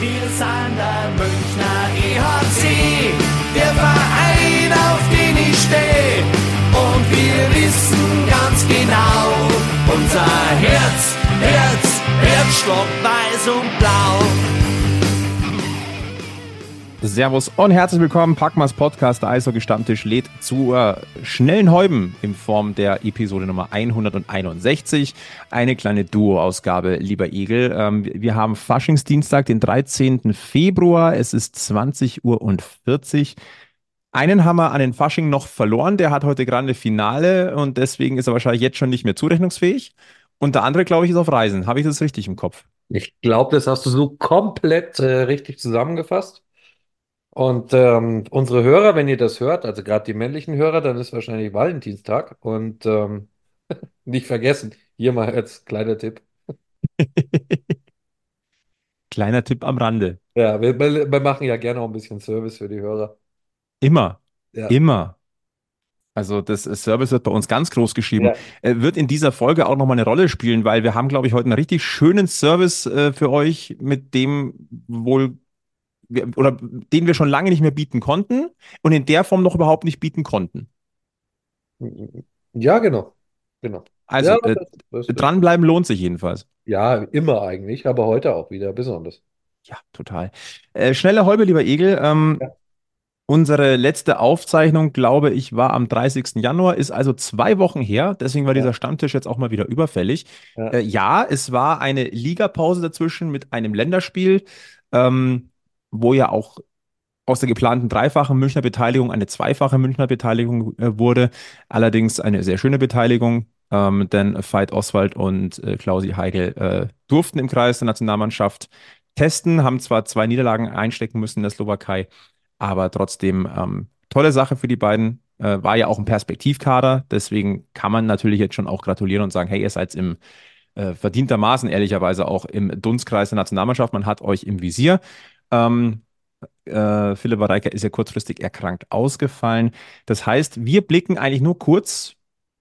Wir sind der Münchner EHC, der Verein, auf den ich stehe. Und wir wissen ganz genau, unser Herz, Herz, Herzstock weiß und blau. Servus und herzlich willkommen. Packmas Podcast, der Eishockey-Stammtisch lädt zur schnellen Heuben in Form der Episode Nummer 161. Eine kleine Duo-Ausgabe, lieber Egel. Ähm, wir haben Faschingsdienstag, den 13. Februar. Es ist 20 Uhr und 40. Einen haben wir an den Fasching noch verloren. Der hat heute gerade Finale und deswegen ist er wahrscheinlich jetzt schon nicht mehr zurechnungsfähig. Und der andere, glaube ich, ist auf Reisen. Habe ich das richtig im Kopf? Ich glaube, das hast du so komplett äh, richtig zusammengefasst. Und ähm, unsere Hörer, wenn ihr das hört, also gerade die männlichen Hörer, dann ist wahrscheinlich Valentinstag. Und ähm, nicht vergessen, hier mal als kleiner Tipp. Kleiner Tipp am Rande. Ja, wir, wir machen ja gerne auch ein bisschen Service für die Hörer. Immer. Ja. Immer. Also das Service wird bei uns ganz groß geschrieben. Ja. Äh, Wird in dieser Folge auch nochmal eine Rolle spielen, weil wir haben, glaube ich, heute einen richtig schönen Service äh, für euch, mit dem wohl oder den wir schon lange nicht mehr bieten konnten und in der Form noch überhaupt nicht bieten konnten. Ja, genau. Genau. Also Ja, äh, das- das- dranbleiben lohnt sich jedenfalls. Ja, immer eigentlich, aber heute auch wieder besonders. Ja, total. Äh, schnelle Häube, lieber Egel. Ähm, Ja. Unsere letzte Aufzeichnung, glaube ich, war am 30. Januar, ist also zwei Wochen her. Deswegen war Ja. dieser Stammtisch jetzt auch mal wieder überfällig. Ja. Äh, ja, es war eine Ligapause dazwischen mit einem Länderspiel, ähm, wo ja auch aus der geplanten dreifachen Münchner Beteiligung eine zweifache Münchner Beteiligung äh, wurde. Allerdings eine sehr schöne Beteiligung, ähm, denn Veit Oswald und äh, Klausi Heigl äh, durften im Kreis der Nationalmannschaft testen, haben zwar zwei Niederlagen einstecken müssen in der Slowakei, aber trotzdem ähm, tolle Sache für die beiden. Äh, war ja auch ein Perspektivkader, deswegen kann man natürlich jetzt schon auch gratulieren und sagen, hey, ihr seid im äh, verdientermaßen ehrlicherweise auch im Dunstkreis der Nationalmannschaft. Man hat euch im Visier. Ähm, äh, Philipp Reika ist ja kurzfristig erkrankt ausgefallen. Das heißt, wir blicken eigentlich nur kurz,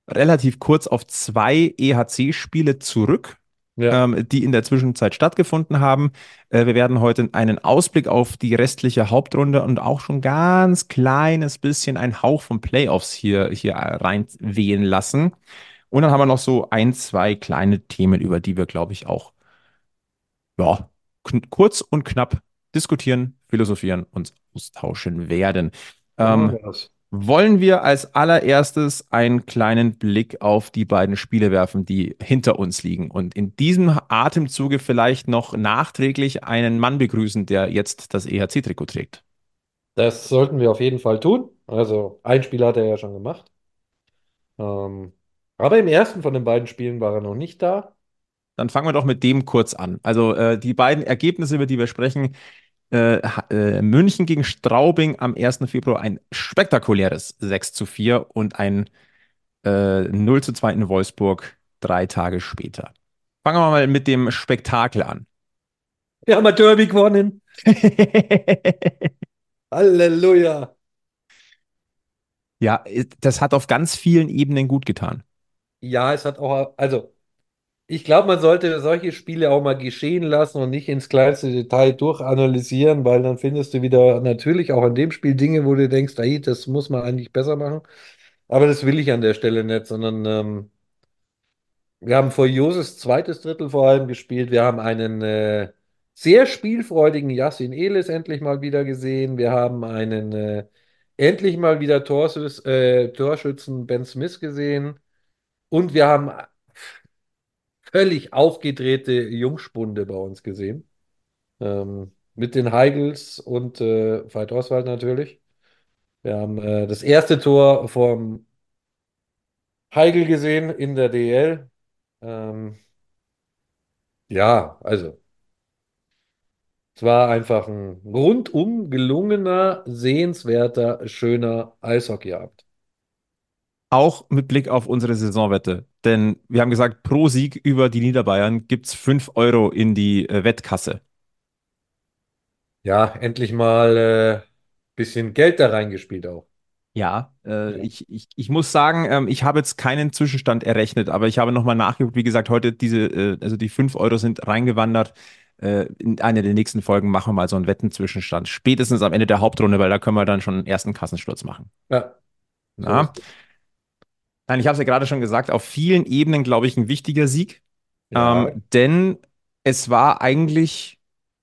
relativ kurz auf zwei EHC-Spiele zurück, Ja. ähm, die in der Zwischenzeit stattgefunden haben. Äh, wir werden heute einen Ausblick auf die restliche Hauptrunde und auch schon ganz kleines bisschen einen Hauch von Playoffs hier, hier reinwehen lassen. Und dann haben wir noch so ein, zwei kleine Themen, über die wir, glaube ich, auch ja, kurz und knapp diskutieren, philosophieren und austauschen werden. Ähm, Ja, wollen wir als allererstes einen kleinen Blick auf die beiden Spiele werfen, die hinter uns liegen und in diesem Atemzuge vielleicht noch nachträglich einen Mann begrüßen, der jetzt das EHC-Trikot trägt. Das sollten wir auf jeden Fall tun. Also ein Spiel hat er ja schon gemacht. Ähm, aber im ersten von den beiden Spielen war er noch nicht da. Dann fangen wir doch mit dem kurz an. Also äh, die beiden Ergebnisse, über die wir sprechen, äh, äh, München gegen Straubing am 1. Februar ein spektakuläres 6 zu 4 und ein äh, 0 zu 2 in Wolfsburg drei Tage später. Fangen wir mal mit dem Spektakel an. Wir haben ein Derby gewonnen. Halleluja. Ja, das hat auf ganz vielen Ebenen gut getan. Ja, es hat auch, also ich glaube, man sollte solche Spiele auch mal geschehen lassen und nicht ins kleinste Detail durchanalysieren, weil dann findest du wieder natürlich auch in dem Spiel Dinge, wo du denkst, ey, das muss man eigentlich besser machen. Aber das will ich an der Stelle nicht, sondern ähm, wir haben vor Joses zweites Drittel vor allem gespielt. Wir haben einen äh, sehr spielfreudigen Yassin Elis endlich mal wieder gesehen. Wir haben einen äh, endlich mal wieder äh, Torschützen Ben Smith gesehen. Und wir haben völlig aufgedrehte Jungspunde bei uns gesehen. Ähm, mit den Heigls und äh, Veit Oswald natürlich. Wir haben äh, das erste Tor vom Heigl gesehen in der DL. Ähm, ja, also. Es war einfach ein rundum gelungener, sehenswerter, schöner Eishockeyabend. Auch mit Blick auf unsere Saisonwette. Denn wir haben gesagt, pro Sieg über die Niederbayern gibt es 5 Euro in die äh, Wettkasse. Ja, endlich mal äh, bisschen Geld da reingespielt auch. Ja, äh, ich, ich, ich muss sagen, ähm, ich habe jetzt keinen Zwischenstand errechnet, aber ich habe nochmal nachgeguckt. Wie gesagt, heute diese, äh, also die 5 Euro sind reingewandert. äh, in einer der nächsten Folgen machen wir mal so einen Wettenzwischenstand. Spätestens am Ende der Hauptrunde, weil da können wir dann schon einen ersten Kassensturz machen. Ja. Na? Nein, ich habe es ja gerade schon gesagt, auf vielen Ebenen, glaube ich, ein wichtiger Sieg. Ja. Ähm, denn es war eigentlich,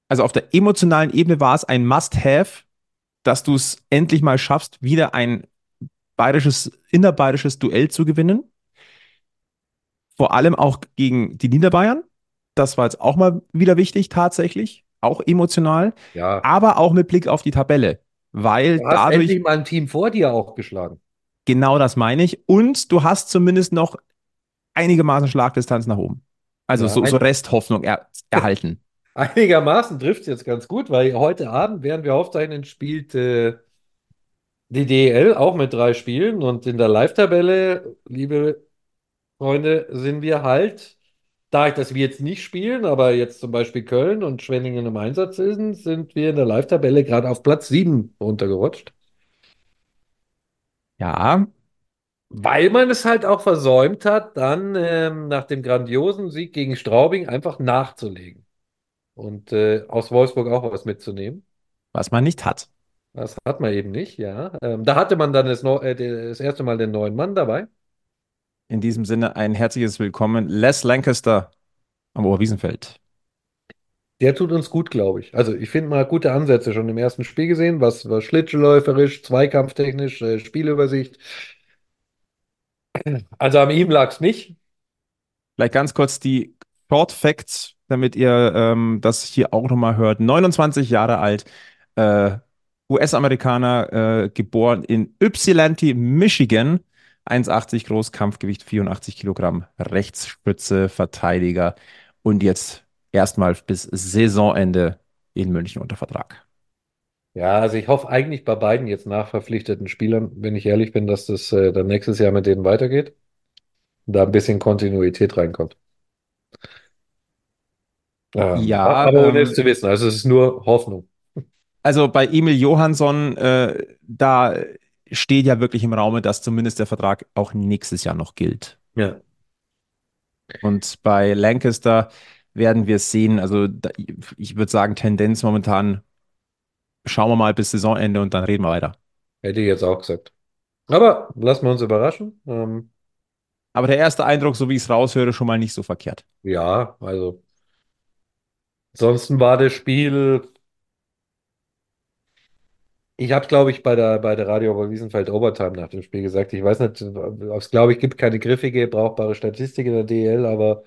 also auf der emotionalen Ebene war es ein Must-Have, dass du es endlich mal schaffst, wieder ein bayerisches, innerbayerisches Duell zu gewinnen. Vor allem auch gegen die Niederbayern. Das war jetzt auch mal wieder wichtig, tatsächlich. Auch emotional. ja. Aber auch mit Blick auf die Tabelle. Weil Du hast dadurch, endlich mal ein Team vor dir auch geschlagen. Genau das meine ich. Und du hast zumindest noch einigermaßen Schlagdistanz nach oben. Also Ja, so, so Resthoffnung er, erhalten. Einigermaßen trifft es jetzt ganz gut, weil heute Abend, während wir aufzeichnen, spielt äh, die DEL auch mit drei Spielen und in der Live-Tabelle, liebe Freunde, sind wir halt, da ich, dass wir jetzt nicht spielen, aber jetzt zum Beispiel Köln und Schwenningen im Einsatz sind, sind wir in der Live-Tabelle gerade auf Platz 7 runtergerutscht. Ja, Weil man es halt auch versäumt hat, dann ähm, nach dem grandiosen Sieg gegen Straubing einfach nachzulegen und äh, aus Wolfsburg auch was mitzunehmen. was man nicht hat. Das hat man eben nicht, ja. Ähm, da hatte man dann das, neu- äh, das erste Mal den neuen Mann dabei. In diesem Sinne ein herzliches Willkommen, Les Lancaster am Oberwiesenfeld. Der tut uns gut, glaube ich. Also ich finde mal gute Ansätze schon im ersten Spiel gesehen, was, was schlittschuhläuferisch, zweikampftechnisch, äh, Spielübersicht. Also an ihm lag es nicht. Vielleicht ganz kurz die Short Facts, damit ihr ähm, das hier auch nochmal hört. 29 Jahre alt, äh, US-Amerikaner, äh, geboren in Ypsilanti, Michigan. 1,80 groß, Kampfgewicht 84 Kilogramm, Rechtsspitze, Verteidiger und jetzt erstmal bis Saisonende in München unter Vertrag. Ja, also ich hoffe eigentlich bei beiden jetzt nachverpflichteten Spielern, wenn ich ehrlich bin, dass das äh, dann nächstes Jahr mit denen weitergeht da ein bisschen Kontinuität reinkommt. Ähm, Ja, aber ohne ähm, es zu wissen, also es ist nur Hoffnung. Also bei Emil Johansson, äh, da steht ja wirklich im Raume, dass zumindest der Vertrag auch nächstes Jahr noch gilt. Ja. Und bei Lancaster werden wir es sehen. Also da, ich würde sagen, Tendenz momentan, schauen wir mal bis Saisonende und dann reden wir weiter. Hätte ich jetzt auch gesagt. Aber lassen wir uns überraschen. Ähm, Aber der erste Eindruck, so wie ich es raushöre, schon mal nicht so verkehrt. ja, also ansonsten war das Spiel, ich habe glaube ich bei der, bei der Radio Oberwiesenfeld Overtime nach dem Spiel gesagt, ich weiß nicht, es glaube ich gibt keine griffige, brauchbare Statistik in der DEL, aber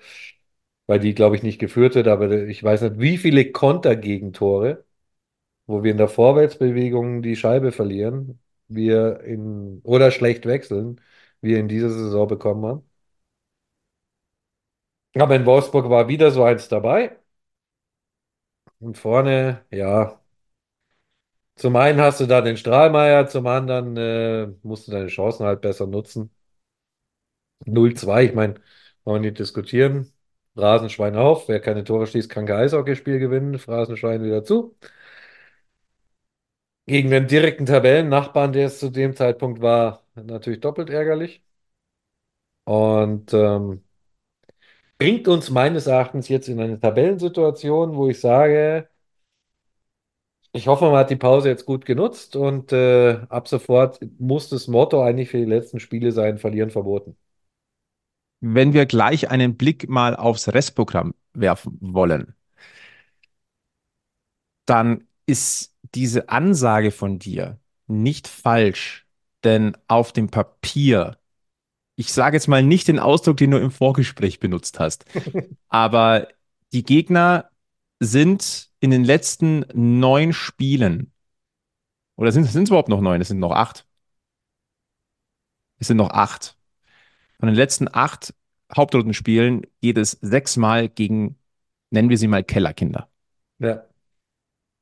weil die glaube ich nicht geführt wird, aber ich weiß nicht, wie viele Kontergegentore, wo wir in der Vorwärtsbewegung die Scheibe verlieren, wir in, oder schlecht wechseln, wir in dieser Saison bekommen haben. Aber in Wolfsburg war wieder so eins dabei. Und vorne, ja, zum einen hast du da den Strahlmeier, zum anderen äh, musst du deine Chancen halt besser nutzen. 0-2, ich meine, wollen wir nicht diskutieren. Phrasenschwein auf, wer keine Tore schießt, kann kein Eishockeyspiel gewinnen. Phrasenschwein wieder zu. Gegen den direkten Tabellennachbarn, der es zu dem Zeitpunkt war, natürlich doppelt ärgerlich. Und ähm, bringt uns meines Erachtens jetzt in eine Tabellensituation, wo ich sage, ich hoffe, man hat die Pause jetzt gut genutzt und äh, ab sofort muss das Motto eigentlich für die letzten Spiele sein, verlieren verboten. Wenn wir gleich einen Blick mal aufs Restprogramm werfen wollen, dann ist diese Ansage von dir nicht falsch, denn auf dem Papier, ich sage jetzt mal nicht den Ausdruck, den du im Vorgespräch benutzt hast, aber die Gegner sind in den letzten neun Spielen, oder sind es überhaupt noch neun? Es sind noch acht. Es sind noch acht. Von den letzten acht Hauptrundenspielen geht es sechsmal gegen, nennen wir sie mal Kellerkinder. Ja,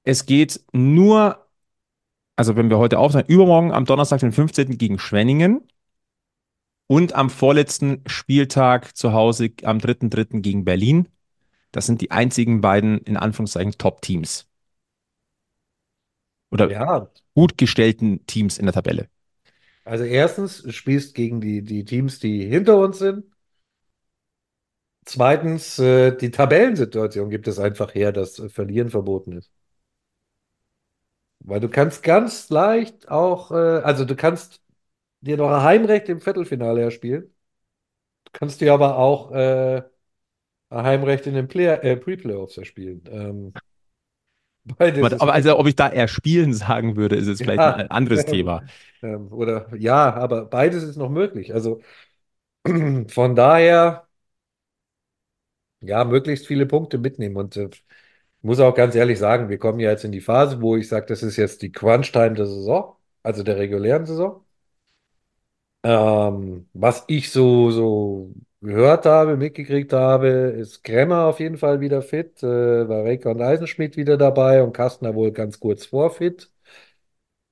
Es geht nur, also wenn wir heute aufnehmen, übermorgen am Donnerstag, den 15. gegen Schwenningen und am vorletzten Spieltag zu Hause am 3.3. gegen Berlin. Das sind die einzigen beiden, in Anführungszeichen, Top-Teams. Oder ja. gut gestellten Teams in der Tabelle. Also erstens, du spielst gegen die, die Teams, die hinter uns sind. zweitens, äh, die Tabellensituation gibt es einfach her, dass äh, Verlieren verboten ist. Weil du kannst ganz leicht auch, äh, also du kannst dir noch ein Heimrecht im Viertelfinale erspielen. Du kannst dir aber auch äh, ein Heimrecht in den äh, Pre-Playoffs erspielen. Ähm, beides Aber also, ob ich da eher spielen sagen würde, ist jetzt vielleicht Ja. ein anderes Thema. Ähm, oder ja, aber beides ist noch möglich. Also von daher, ja, möglichst viele Punkte mitnehmen. Und äh, ich muss auch ganz ehrlich sagen, wir kommen ja jetzt in die Phase, wo ich sage, das ist jetzt die Crunch-Time der Saison, also der regulären Saison. Ähm, was ich so, so gehört habe, mitgekriegt habe, ist Kremmer auf jeden Fall wieder fit, äh, Vareka und Eisenschmidt wieder dabei und Kastner wohl ganz kurz vor fit.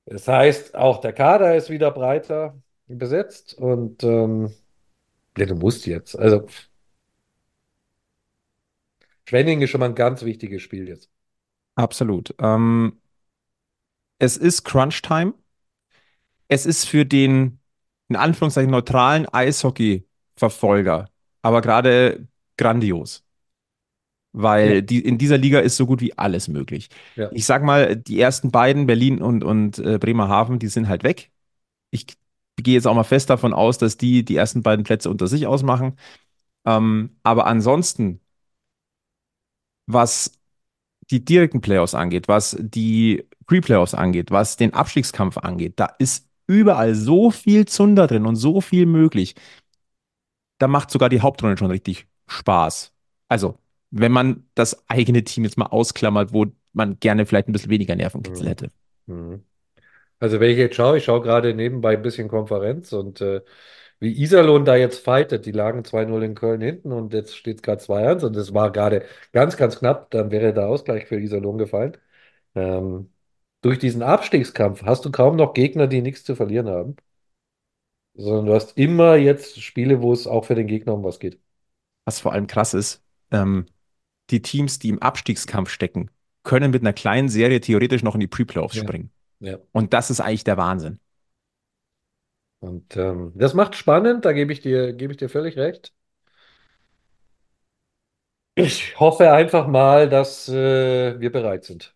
Das heißt, auch der Kader ist wieder breiter besetzt und ähm, ja, du musst jetzt. Also Schwenning ist schon mal ein ganz wichtiges Spiel jetzt. Absolut. Ähm, es ist Crunch-Time. Es ist für den, in Anführungszeichen, neutralen Eishockey-Verfolger, aber gerade grandios, Ja, weil die, in dieser Liga ist so gut wie alles möglich. ja. Ich sag mal, die ersten beiden, Berlin und, und äh, Bremerhaven, die sind halt weg. Ich gehe jetzt auch mal fest davon aus, dass die die ersten beiden Plätze unter sich ausmachen. Ähm, aber ansonsten, was die direkten Playoffs angeht, was die Pre-Playoffs angeht, was den Abstiegskampf angeht, da ist überall so viel Zunder drin und so viel möglich. Da macht sogar die Hauptrunde schon richtig Spaß. Also, wenn man das eigene Team jetzt mal ausklammert, wo man gerne vielleicht ein bisschen weniger Nervenkitzel Mhm. hätte. Mhm. Also wenn ich jetzt schaue, ich schaue gerade nebenbei ein bisschen Konferenz und äh, wie Iserlohn da jetzt fightet, die lagen 2-0 in Köln hinten und jetzt steht es gerade 2-1 und es war gerade ganz, ganz knapp, dann wäre der Ausgleich für Iserlohn gefallen. Ähm, durch diesen Abstiegskampf hast du kaum noch Gegner, die nichts zu verlieren haben, sondern du hast immer jetzt Spiele, wo es auch für den Gegner um was geht. Was vor allem krass ist, ähm, die Teams, die im Abstiegskampf stecken, können mit einer kleinen Serie theoretisch noch in die Pre-Playoffs Ja. springen. Ja. Und das ist eigentlich der Wahnsinn. Und ähm, das macht spannend, da gebe ich dir, gebe ich dir völlig recht. Ich hoffe einfach mal, dass äh, wir bereit sind.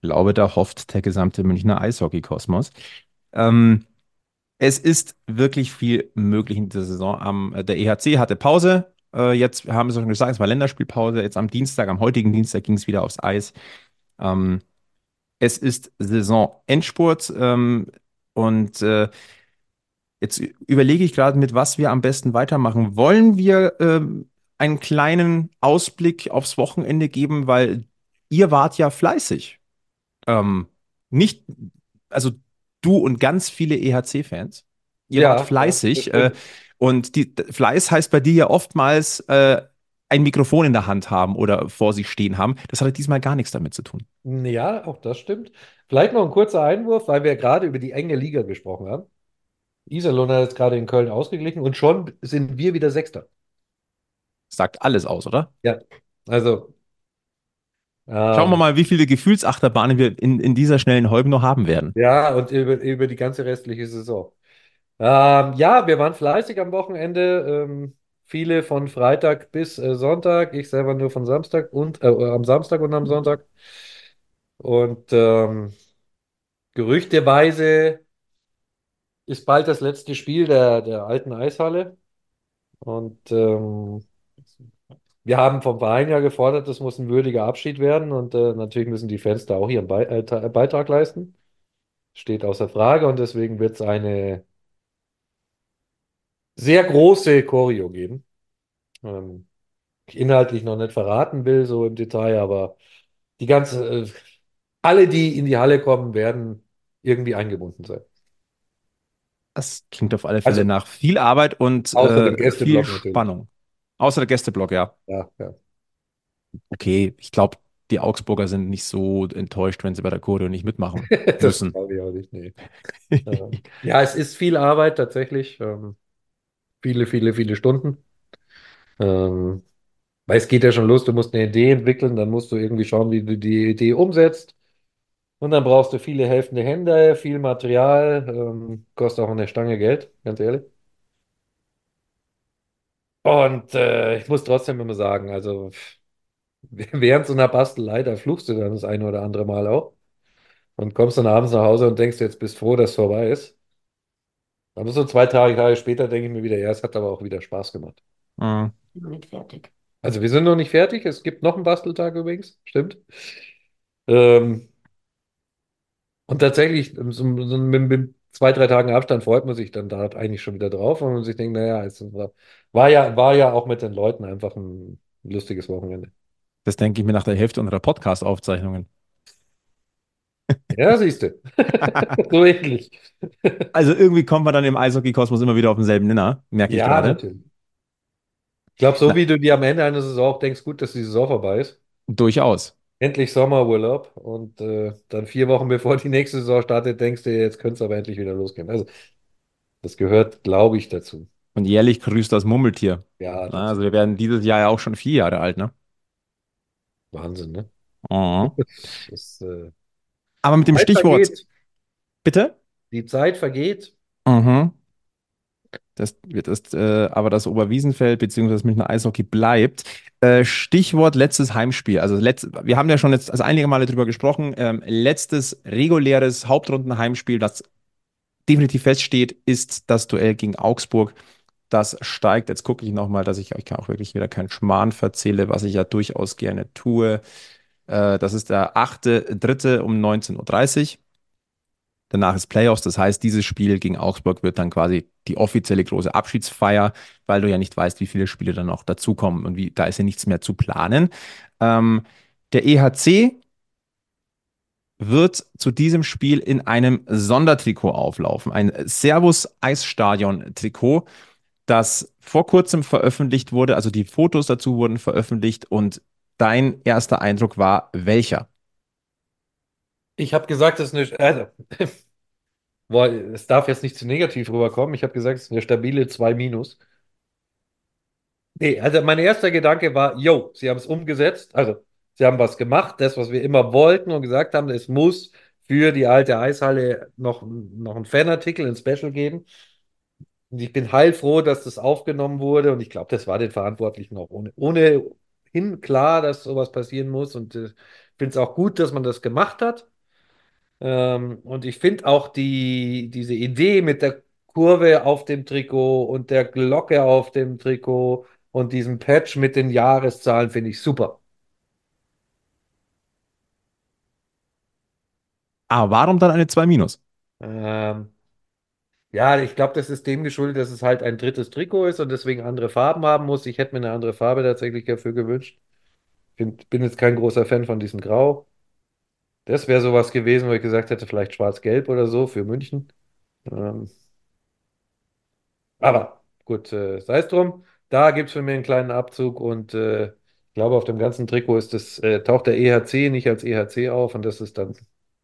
Ich glaube, da hofft der gesamte Münchner Eishockey-Kosmos. Ähm, es ist wirklich viel möglich in dieser Saison. Am, äh, der EHC hatte Pause. Äh, jetzt haben wir es schon gesagt, es war Länderspielpause. Jetzt am Dienstag, am heutigen Dienstag ging es wieder aufs Eis. Ähm, es ist Saisonendspurt ähm, und äh, jetzt überlege ich gerade, mit was wir am besten weitermachen. Wollen wir ähm, einen kleinen Ausblick aufs Wochenende geben, weil ihr wart ja fleißig. Ähm, nicht, also du und ganz viele EHC-Fans. Ihr Ja, wart ja, fleißig. das Äh, und die, Fleiß heißt bei dir ja oftmals äh, ein Mikrofon in der Hand haben oder vor sich stehen haben. Das hatte diesmal gar nichts damit zu tun. Ja, auch das stimmt. Vielleicht noch ein kurzer Einwurf, weil wir gerade über die enge Liga gesprochen haben. Iserlohn hat jetzt gerade in Köln ausgeglichen und schon sind wir wieder Sechster. Sagt alles aus, oder? Ja, also Schauen wir ähm, mal, wie viele Gefühlsachterbahnen wir in, in dieser schnellen Holm noch haben werden. ja, und über, über die ganze restliche Saison. Ähm, ja, wir waren fleißig am Wochenende. Ähm, viele von Freitag bis äh, Sonntag. Ich selber nur von Samstag und äh, am Samstag und am Sonntag. Und ähm, gerüchteweise ist bald das letzte Spiel der, der alten Eishalle. Und ähm, wir haben vom Verein ja gefordert, das muss ein würdiger Abschied werden. Und äh, natürlich müssen die Fans da auch ihren Be äh, Te- Beitrag leisten. Steht außer Frage. Und deswegen wird es eine sehr große Choreo geben. Ähm, ich inhaltlich noch nicht verraten will, so im Detail, aber die ganze, äh, alle, die in die Halle kommen, werden irgendwie eingebunden sein. Das klingt auf alle Fälle Also nach viel Arbeit und äh, viel. Spannung. Außer der Gästeblock, ja. Ja, ja. Okay, ich glaube, die Augsburger sind nicht so enttäuscht, wenn sie bei der Choreo nicht mitmachen Das müssen. glaube ich auch nicht. Nee. Ja, es ist viel Arbeit tatsächlich. Ähm, viele, viele, viele Stunden. Ähm, weil es geht ja schon los, du musst eine Idee entwickeln, dann musst du irgendwie schauen, wie du die Idee umsetzt. Und dann brauchst du viele helfende Hände, viel Material, ähm, kostet auch eine Stange Geld, ganz ehrlich. Und äh, ich muss trotzdem immer sagen, also während so einer Bastelei, da fluchst du dann das eine oder andere Mal auch und kommst dann abends nach Hause und denkst, jetzt bist froh, dass es vorbei ist. Aber so zwei, drei Tage später denke ich mir wieder, ja, es hat aber auch wieder Spaß gemacht. Mhm. Nicht fertig. Also wir sind noch nicht fertig. Es gibt noch einen Basteltag übrigens, stimmt. Ähm, und tatsächlich, so, so mit, mit zwei, drei Tagen Abstand freut man sich dann da eigentlich schon wieder drauf, und man sich denkt, naja, es war, ja, war ja auch mit den Leuten einfach ein lustiges Wochenende. Das denke ich mir nach der Hälfte unserer Podcast-Aufzeichnungen. Ja, siehst du. So ähnlich. Also irgendwie kommt man dann im Eishockey-Kosmos immer wieder auf denselben Nenner, merke ich Ja, gerade. natürlich. Ich glaube, so Na, wie du dir am Ende einer Saison auch denkst, gut, dass die Saison vorbei ist. durchaus. Endlich Sommerurlaub und äh, dann vier Wochen bevor die nächste Saison startet, denkst du, jetzt könnte es aber endlich wieder losgehen. Also, das gehört, glaube ich, dazu. Und jährlich grüßt das Murmeltier. Ja, das Also wir werden dieses Jahr ja auch schon vier Jahre alt, ne? Wahnsinn, ne? Mhm. Das äh, Aber mit dem Stichwort, vergeht. bitte? Die Zeit vergeht. Mhm. Das wird das, äh, aber das Oberwiesenfeld das Münchner Eishockey bleibt. Äh, Stichwort letztes Heimspiel. Also letzt, wir haben ja schon jetzt also einige Male drüber gesprochen. Ähm, letztes reguläres Hauptrundenheimspiel, das definitiv feststeht, ist das Duell gegen Augsburg. Das steigt. Jetzt gucke ich nochmal, dass ich euch auch wirklich wieder keinen Schmarrn verzähle, was ich ja durchaus gerne tue. Äh, das ist der 8.3. um 19.30 Uhr. Danach ist Playoffs, das heißt, dieses Spiel gegen Augsburg wird dann quasi die offizielle große Abschiedsfeier, weil du ja nicht weißt, wie viele Spiele dann noch dazukommen und wie, da ist ja nichts mehr zu planen. Ähm, der EHC wird zu diesem Spiel in einem Sondertrikot auflaufen, ein Servus Eisstadion Trikot, das vor kurzem veröffentlicht wurde, also die Fotos dazu wurden veröffentlicht und dein erster Eindruck war welcher? Ich habe gesagt, das ist eine, also, boah, es darf jetzt nicht zu negativ rüberkommen. Ich habe gesagt, es ist eine stabile 2 minus. Nee, also mein erster Gedanke war, yo, sie haben es umgesetzt. Also, sie haben was gemacht, das, was wir immer wollten und gesagt haben, es muss für die alte Eishalle noch, noch einen Fanartikel, ein Special geben. Und ich bin heilfroh, dass das aufgenommen wurde. Und ich glaube, das war den Verantwortlichen auch ohne, ohnehin klar, dass sowas passieren muss. Und äh, ich finde es auch gut, dass man das gemacht hat. Ähm, und ich finde auch die, diese Idee mit der Kurve auf dem Trikot und der Glocke auf dem Trikot und diesem Patch mit den Jahreszahlen finde ich super. Aber warum dann eine 2 minus? Ähm, ja, ich glaube, das ist dem geschuldet, dass es halt ein drittes Trikot ist und deswegen andere Farben haben muss. Ich hätte mir eine andere Farbe tatsächlich dafür gewünscht. Find, bin jetzt kein großer Fan von diesem Grau. Das wäre sowas gewesen, wo ich gesagt hätte, vielleicht schwarz-gelb oder so für München. Ähm, Aber gut, äh, sei es drum. Da gibt es für mich einen kleinen Abzug und äh, ich glaube, auf dem ganzen Trikot ist das, äh, taucht der EHC nicht als EHC auf und das ist dann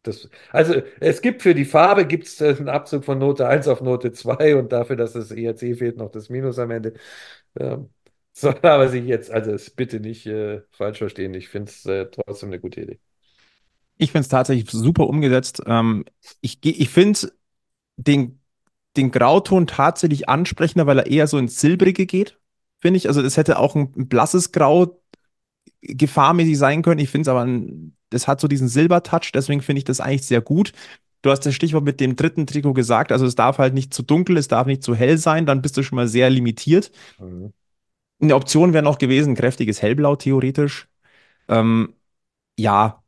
das. Also es gibt für die Farbe gibt's äh, einen Abzug von Note 1 auf Note 2 und dafür, dass das EHC fehlt, noch das Minus am Ende. Ähm, soll aber sich jetzt, also es bitte nicht äh, falsch verstehen. Ich finde es äh, trotzdem eine gute Idee. Ich finde es tatsächlich super umgesetzt. Ähm, ich ich finde den, den Grauton tatsächlich ansprechender, weil er eher so ins Silbrige geht, finde ich. Also es hätte auch ein, ein blasses Grau gefahrmäßig sein können. Ich finde es aber, ein, das hat so diesen Silbertouch, deswegen finde ich das eigentlich sehr gut. Du hast das Stichwort mit dem dritten Trikot gesagt, also es darf halt nicht zu dunkel, es darf nicht zu hell sein, dann bist du schon mal sehr limitiert. Mhm. Eine Option wäre noch gewesen, ein kräftiges Hellblau theoretisch. Ähm, ja,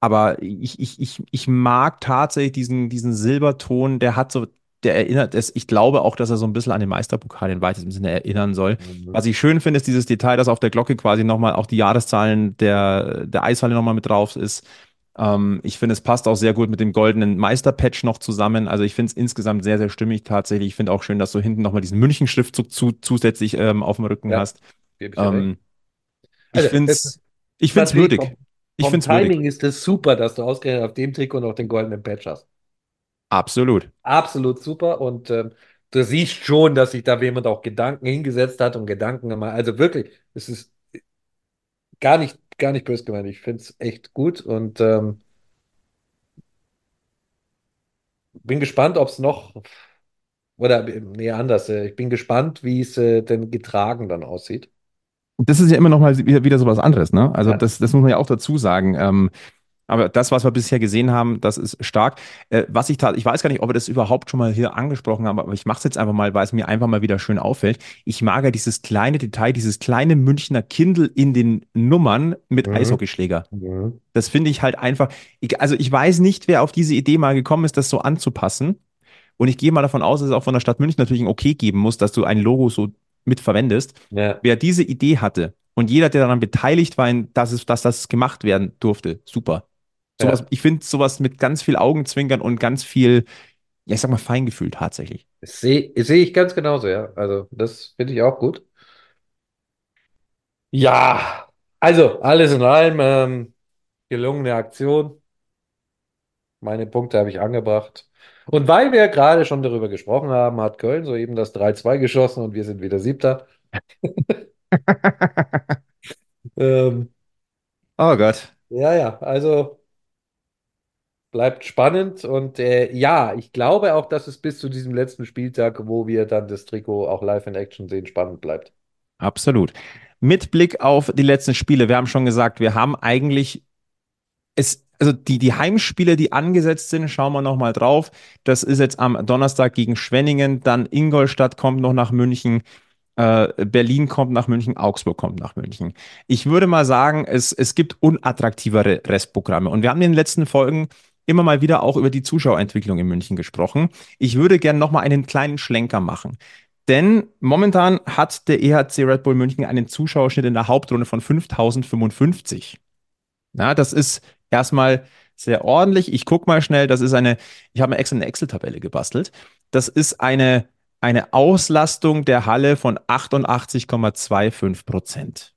aber ich, ich, ich, ich mag tatsächlich diesen, diesen Silberton, der hat so, der erinnert es, ich glaube auch, dass er so ein bisschen an den Meisterpokal in weitestem Sinne erinnern soll. Mhm. Was ich schön finde, ist dieses Detail, dass auf der Glocke quasi nochmal auch die Jahreszahlen der, der Eishalle nochmal mit drauf ist. Ähm, ich finde, es passt auch sehr gut mit dem goldenen Meisterpatch noch zusammen. Also ich finde es insgesamt sehr, sehr stimmig tatsächlich. Ich finde auch schön, dass du hinten nochmal diesen München-Schriftzug zu, zusätzlich ähm, auf dem Rücken Ja, hast. Ähm, ich Also, finde es würdig. vom, Ich vom finde würdig. Timing ist es super, dass du ausgerechnet auf dem Trikot noch den goldenen Patch hast. Absolut. Absolut super. Und ähm, du siehst schon, dass sich da jemand auch Gedanken hingesetzt hat und Gedanken gemacht. Also wirklich, es ist gar nicht, gar nicht böse gemeint. Ich finde es echt gut und ähm, bin gespannt, ob es noch Oder nee, anders. Ich bin gespannt, wie es äh, denn getragen dann aussieht. Das ist ja immer noch mal wieder, wieder so was anderes, ne? Also Ja. das, das muss man ja auch dazu sagen. Ähm, aber das, was wir bisher gesehen haben, das ist stark. Äh, was ich tat, ich weiß gar nicht, ob wir das überhaupt schon mal hier angesprochen haben, aber ich mache es jetzt einfach mal, weil es mir einfach mal wieder schön auffällt. Ich mag ja dieses kleine Detail, dieses kleine Münchner Kindle in den Nummern mit Mhm. Eishockeyschläger. Mhm. Das finde ich halt einfach. Ich, also ich weiß nicht, wer auf diese Idee mal gekommen ist, das so anzupassen. Und ich gehe mal davon aus, dass es auch von der Stadt München natürlich ein Okay geben muss, dass du ein Logo so mit verwendest. Ja. Wer diese Idee hatte und jeder, der daran beteiligt war, dass, es, dass das gemacht werden durfte, super. Sowas, Ja. ich finde sowas mit ganz viel Augenzwinkern und ganz viel, ja, ich sag mal, Feingefühl tatsächlich. Sehe sehe ich ganz genauso, ja. Also, das finde ich auch gut. Ja, also, alles in allem, ähm, gelungene Aktion. Meine Punkte habe ich angebracht. Und weil wir gerade schon darüber gesprochen haben, hat Köln soeben das 3-2 geschossen und wir sind wieder Siebter. Ähm, Oh Gott. ja, ja, also bleibt spannend. Und äh, ja, ich glaube auch, dass es bis zu diesem letzten Spieltag, wo wir dann das Trikot auch live in Action sehen, spannend bleibt. Absolut. Mit Blick auf die letzten Spiele, wir haben schon gesagt, wir haben eigentlich es, also die, die Heimspiele, die angesetzt sind, schauen wir nochmal drauf. Das ist jetzt am Donnerstag gegen Schwenningen, dann Ingolstadt kommt noch nach München, äh, Berlin kommt nach München, Augsburg kommt nach München. Ich würde mal sagen, es, es gibt unattraktivere Restprogramme. Und wir haben in den letzten Folgen immer mal wieder auch über die Zuschauerentwicklung in München gesprochen. Ich würde gerne nochmal einen kleinen Schlenker machen. Denn momentan hat der EHC Red Bull München einen Zuschauerschnitt in der Hauptrunde von 5055. Ja, das ist erstmal sehr ordentlich. Ich gucke mal schnell, das ist eine, ich habe mir extra eine Excel-Tabelle gebastelt. Das ist eine, eine Auslastung der Halle von 88,25 Prozent.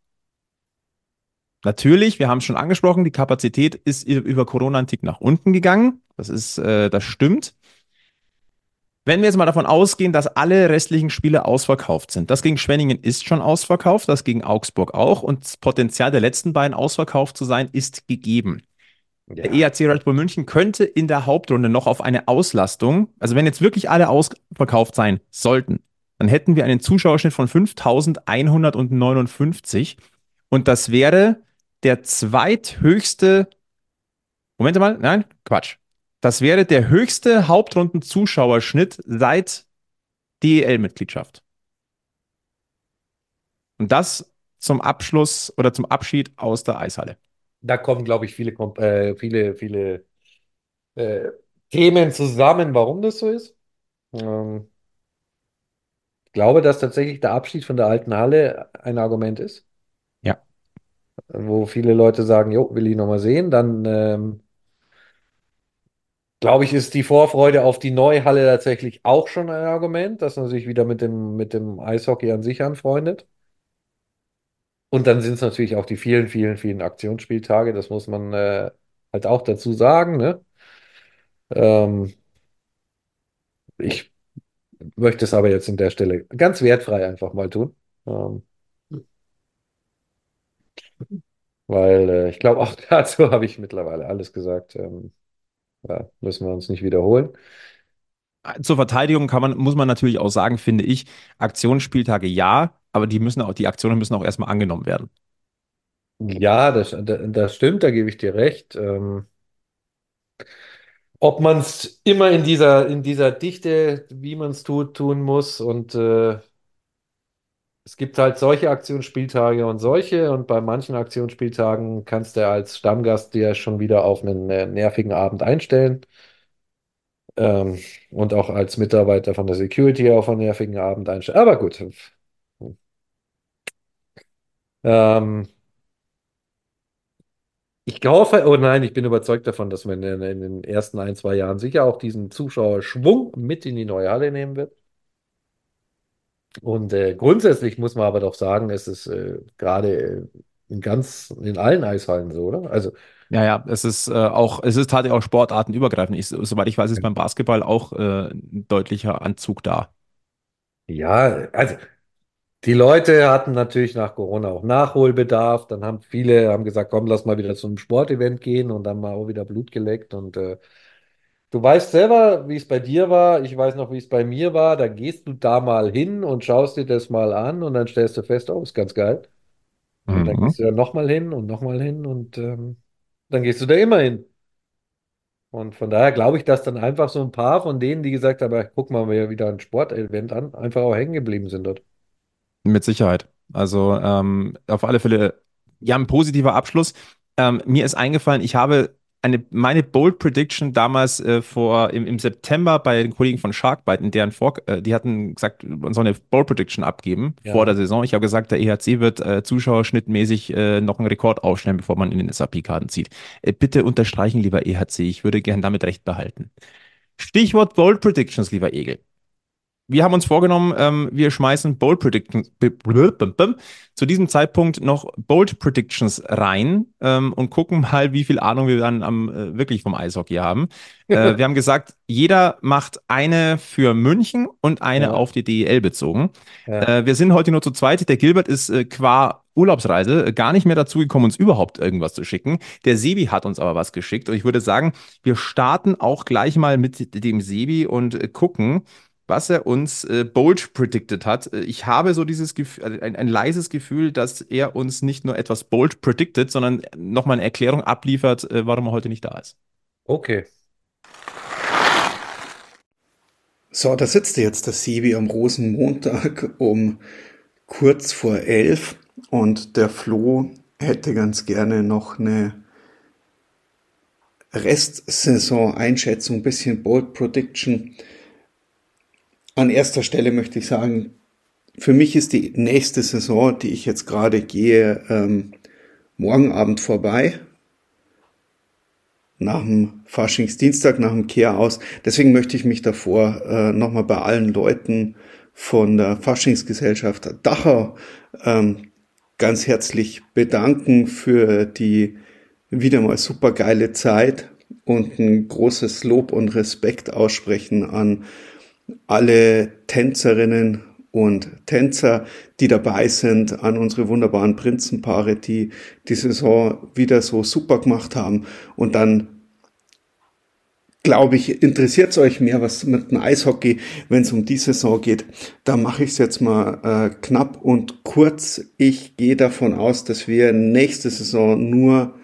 Natürlich, wir haben es schon angesprochen, die Kapazität ist über Corona ein Tick nach unten gegangen. Das ist, äh, das stimmt. Wenn wir jetzt mal davon ausgehen, dass alle restlichen Spiele ausverkauft sind, das gegen Schwenningen ist schon ausverkauft, das gegen Augsburg auch und das Potenzial der letzten beiden ausverkauft zu sein, ist gegeben. Der Ja, EHC Red Bull München könnte in der Hauptrunde noch auf eine Auslastung, also wenn jetzt wirklich alle ausverkauft sein sollten, dann hätten wir einen Zuschauerschnitt von 5159 und das wäre der zweithöchste, Moment mal, nein, Quatsch. Das wäre der höchste Hauptrunden-Zuschauerschnitt seit DEL-Mitgliedschaft. Und das zum Abschluss oder zum Abschied aus der Eishalle. Da kommen, glaube ich, viele, äh, viele, viele äh, Themen zusammen, warum das so ist. Ähm, ich glaube, dass tatsächlich der Abschied von der alten Halle ein Argument ist, Ja. wo viele Leute sagen, jo, will ich nochmal sehen. Dann ähm, glaube ich, ist die Vorfreude auf die neue Halle tatsächlich auch schon ein Argument, dass man sich wieder mit dem, mit dem Eishockey an sich anfreundet. Und dann sind es natürlich auch die vielen, vielen, vielen Aktionsspieltage, das muss man äh, halt auch dazu sagen, ne? Ähm, ich möchte es aber jetzt in der Stelle ganz wertfrei einfach mal tun. Ähm, weil äh, ich glaube, auch dazu habe ich mittlerweile alles gesagt. Ähm, ja, müssen wir uns nicht wiederholen. Zur Verteidigung kann man, muss man natürlich auch sagen, finde ich, Aktionsspieltage ja, aber die müssen auch, die Aktionen müssen auch erstmal angenommen werden. Ja, das, das stimmt, da gebe ich dir recht. Ähm, ob man es immer in dieser, in dieser Dichte, wie man es tut, tun muss und äh, Es gibt halt solche Aktionsspieltage und solche und bei manchen Aktionsspieltagen kannst du als Stammgast dir schon wieder auf einen äh, nervigen Abend einstellen ähm, und auch als Mitarbeiter von der Security auf einen nervigen Abend einstellen. Aber gut. Ähm, ich hoffe, oh nein, ich bin überzeugt davon, dass man in, in den ersten ein, zwei Jahren sicher auch diesen Zuschauerschwung mit in die neue Halle nehmen wird. Und äh, grundsätzlich muss man aber doch sagen, es ist äh, gerade in ganz, in allen Eishallen so, oder? Also Ja, ja, es ist äh, auch, es ist tatsächlich auch sportartenübergreifend. Ich, soweit ich weiß, ist beim Basketball auch äh, ein deutlicher Anzug da. Ja, also die Leute hatten natürlich nach Corona auch Nachholbedarf. Dann haben viele haben gesagt, komm, lass mal wieder zu einem Sportevent gehen und dann mal auch wieder Blut geleckt. Und äh, Du weißt selber, wie es bei dir war. Ich weiß noch, wie es bei mir war. Da gehst du da mal hin und schaust dir das mal an und dann stellst du fest, oh, ist ganz geil. Und dann Mhm. gehst du da nochmal hin und nochmal hin und ähm, dann gehst du da immer hin. Und von daher glaube ich, dass dann einfach so ein paar von denen, die gesagt haben, "Ja, guck mal wieder ein Sportevent an, einfach auch hängen geblieben sind dort. Mit Sicherheit. Also ähm, auf alle Fälle, ja, ein positiver Abschluss. Ähm, mir ist eingefallen, ich habe eine, meine Bold Prediction damals äh, vor im, im September bei den Kollegen von Sharkbite, in deren Vor äh, die hatten gesagt, man soll eine Bold Prediction abgeben vor der Ja. Saison. Ich habe gesagt, der EHC wird äh, zuschauerschnittmäßig äh, noch einen Rekord aufstellen, bevor man in den SAP-Karten zieht. Äh, bitte unterstreichen, lieber EHC, ich würde gern damit recht behalten. Stichwort Bold Predictions, lieber Egel. Wir haben uns vorgenommen, ähm, wir schmeißen Bold Predictions zu diesem Zeitpunkt noch Bold Predictions rein ähm, und gucken mal, wie viel Ahnung wir dann am, äh, wirklich vom Eishockey haben. Äh, wir haben gesagt, jeder macht eine für München und eine Ja, auf die DEL bezogen. ja. Äh, wir sind heute nur zu zweit. Der Gilbert ist äh, qua Urlaubsreise äh, gar nicht mehr dazu gekommen, uns überhaupt irgendwas zu schicken. Der Sebi hat uns aber was geschickt und ich würde sagen, wir starten auch gleich mal mit dem Sebi und äh, gucken, was er uns äh, bold predicted hat. Äh, Ich habe so dieses Gefühl, also ein, ein leises Gefühl, dass er uns nicht nur etwas bold predicted, sondern nochmal eine Erklärung abliefert, äh, warum er heute nicht da ist. Okay. So, da sitzt jetzt der Sebi am Rosenmontag um kurz vor elf und der Flo hätte ganz gerne noch eine Restsaison-Einschätzung, bisschen Bold Prediction. An erster Stelle möchte ich sagen, für mich ist die nächste Saison, die ich jetzt gerade gehe, ähm, morgen Abend vorbei. Nach dem Faschingsdienstag, nach dem Kehr aus. Deswegen möchte ich mich davor äh, nochmal bei allen Leuten von der Faschingsgesellschaft Dachau ähm, ganz herzlich bedanken für die wieder mal super geile Zeit und ein großes Lob und Respekt aussprechen an alle Tänzerinnen und Tänzer, die dabei sind, an unsere wunderbaren Prinzenpaare, die die Saison wieder so super gemacht haben. Und dann, glaube ich, interessiert es euch mehr, was mit dem Eishockey, wenn es um die Saison geht. Da mache ich es jetzt mal äh, knapp und kurz. Ich gehe davon aus, dass wir nächste Saison nur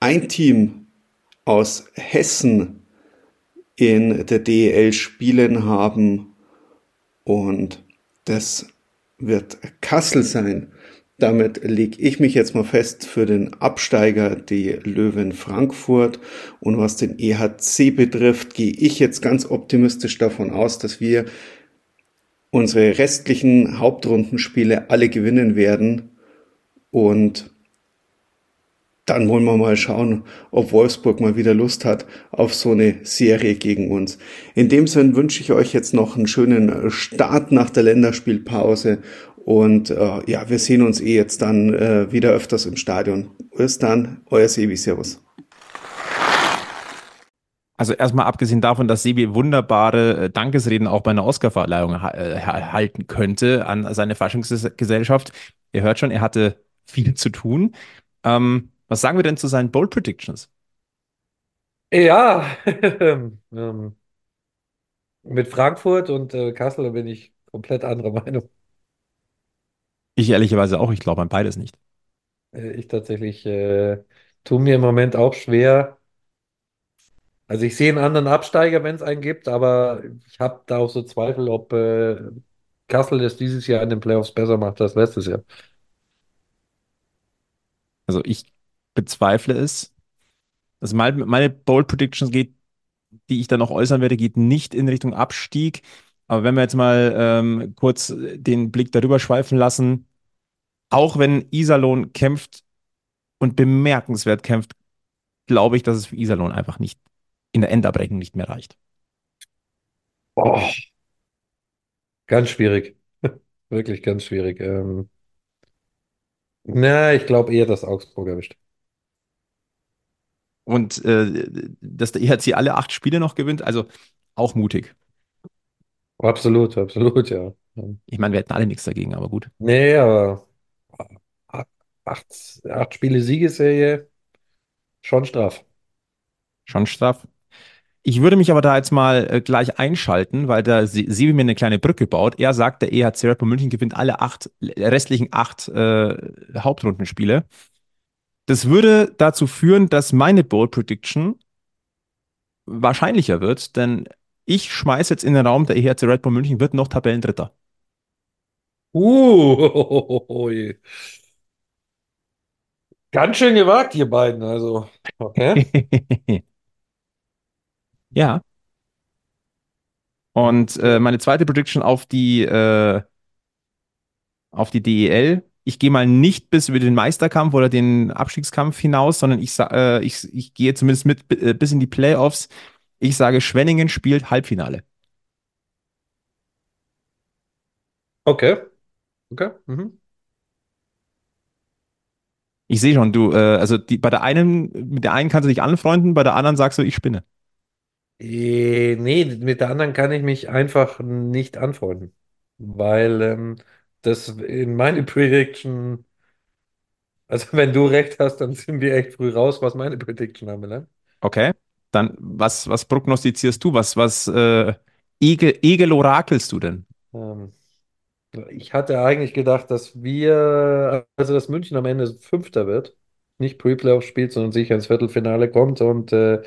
ein Team aus Hessen in der DEL spielen haben und das wird Kassel sein. Damit lege ich mich jetzt mal fest für den Absteiger, die Löwen Frankfurt. Und was den EHC betrifft, gehe ich jetzt ganz optimistisch davon aus, dass wir unsere restlichen Hauptrundenspiele alle gewinnen werden. Und dann wollen wir mal schauen, ob Wolfsburg mal wieder Lust hat auf so eine Serie gegen uns. In dem Sinn wünsche ich euch jetzt noch einen schönen Start nach der Länderspielpause und äh, ja, wir sehen uns eh jetzt dann äh, wieder öfters im Stadion. Bis dann, euer Sebi, Servus. Also erstmal abgesehen davon, dass Sebi wunderbare äh, Dankesreden auch bei einer Oscarverleihung äh, halten könnte an seine Faschingsgesellschaft. Ihr hört schon, er hatte viel zu tun. Ähm, was sagen wir denn zu seinen Bold Predictions? Ja, ähm, mit Frankfurt und äh, Kassel bin ich komplett anderer Meinung. Ich ehrlicherweise auch, ich glaube an beides nicht. Äh, ich tatsächlich äh, tue mir im Moment auch schwer. Also ich sehe einen anderen Absteiger, wenn es einen gibt, aber ich habe da auch so Zweifel, ob äh, Kassel das dieses Jahr in den Playoffs besser macht als letztes Jahr. Also ich bezweifle es. Also meine, meine Bold Predictions geht, die ich dann noch äußern werde, geht nicht in Richtung Abstieg. Aber wenn wir jetzt mal ähm, kurz den Blick darüber schweifen lassen, auch wenn Iserlohn kämpft und bemerkenswert kämpft, glaube ich, dass es für Iserlohn einfach nicht in der Endabrechnung nicht mehr reicht. Boah, ganz schwierig. Wirklich ganz schwierig. Ähm, na, ich glaube eher, dass Augsburg erwischt. Und äh, dass der EHC alle acht Spiele noch gewinnt, also auch mutig. Absolut, absolut, ja. Ich meine, wir hätten alle nichts dagegen, aber gut. Nee, aber acht, acht, Spiele Siegesserie, schon straff. Schon straff. Ich würde mich aber da jetzt mal äh, gleich einschalten, weil da Sebi mir eine kleine Brücke baut. Er sagt, der EHC Red Bull München gewinnt alle acht, restlichen acht äh, Hauptrundenspiele. Das würde dazu führen, dass meine Bold Prediction wahrscheinlicher wird, denn ich schmeiße jetzt in den Raum, der EHC Red Bull München wird noch Tabellendritter. Uh, ganz schön gewagt, ihr beiden, also. Okay. Ja. Und äh, meine zweite Prediction auf die, äh, auf die DEL. Ich gehe mal nicht bis über den Meisterkampf oder den Abstiegskampf hinaus, sondern ich, äh, ich, ich gehe zumindest mit äh, bis in die Playoffs. Ich sage, Schwenningen spielt Halbfinale. Okay. Okay. Mhm. Ich sehe schon, du, äh, also die, bei der einen, mit der einen kannst du dich anfreunden, bei der anderen sagst du, ich spinne. Eh, nee, mit der anderen kann ich mich einfach nicht anfreunden, weil ähm, das in meine Prediction, also wenn du recht hast, dann sind wir echt früh raus, was meine Prediction anbelangt. Okay. Dann, was, was prognostizierst du? Was, was äh, Egel, Egel orakelst du denn? Ähm, ich hatte eigentlich gedacht, dass wir, also dass München am Ende Fünfter wird, nicht Pre-Playoff spielt, sondern sicher ins Viertelfinale kommt und äh,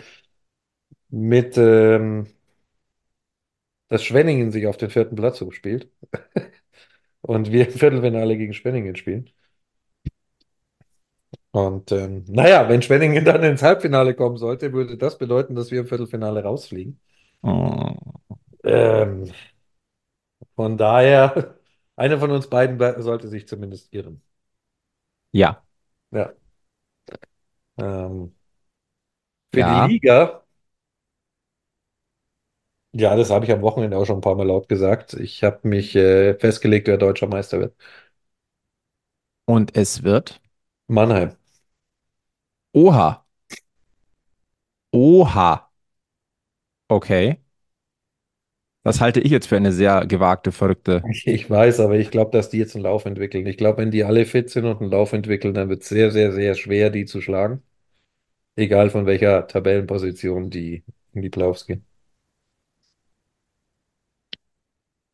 mit ähm, dass Schwenningen sich auf den vierten Platz hochspielt und wir im Viertelfinale gegen Schwenningen spielen. Und ähm, naja, wenn Schwenningen dann ins Halbfinale kommen sollte, würde das bedeuten, dass wir im Viertelfinale rausfliegen. Oh. Ähm, von daher, einer von uns beiden be- sollte sich zumindest irren. Ja. Ja. Ähm, für Ja. die Liga, ja, das habe ich am Wochenende auch schon ein paar Mal laut gesagt. Ich habe mich äh, festgelegt, wer deutscher Meister wird. Und es wird. Mannheim. Oha. Oha. Okay. Das halte ich jetzt für eine sehr gewagte, verrückte. Ich, weiß, aber ich glaube, dass die jetzt einen Lauf entwickeln. Ich glaube, wenn die alle fit sind und einen Lauf entwickeln, dann wird es sehr, sehr, sehr schwer, die zu schlagen. Egal von welcher Tabellenposition die in die Playoffs gehen.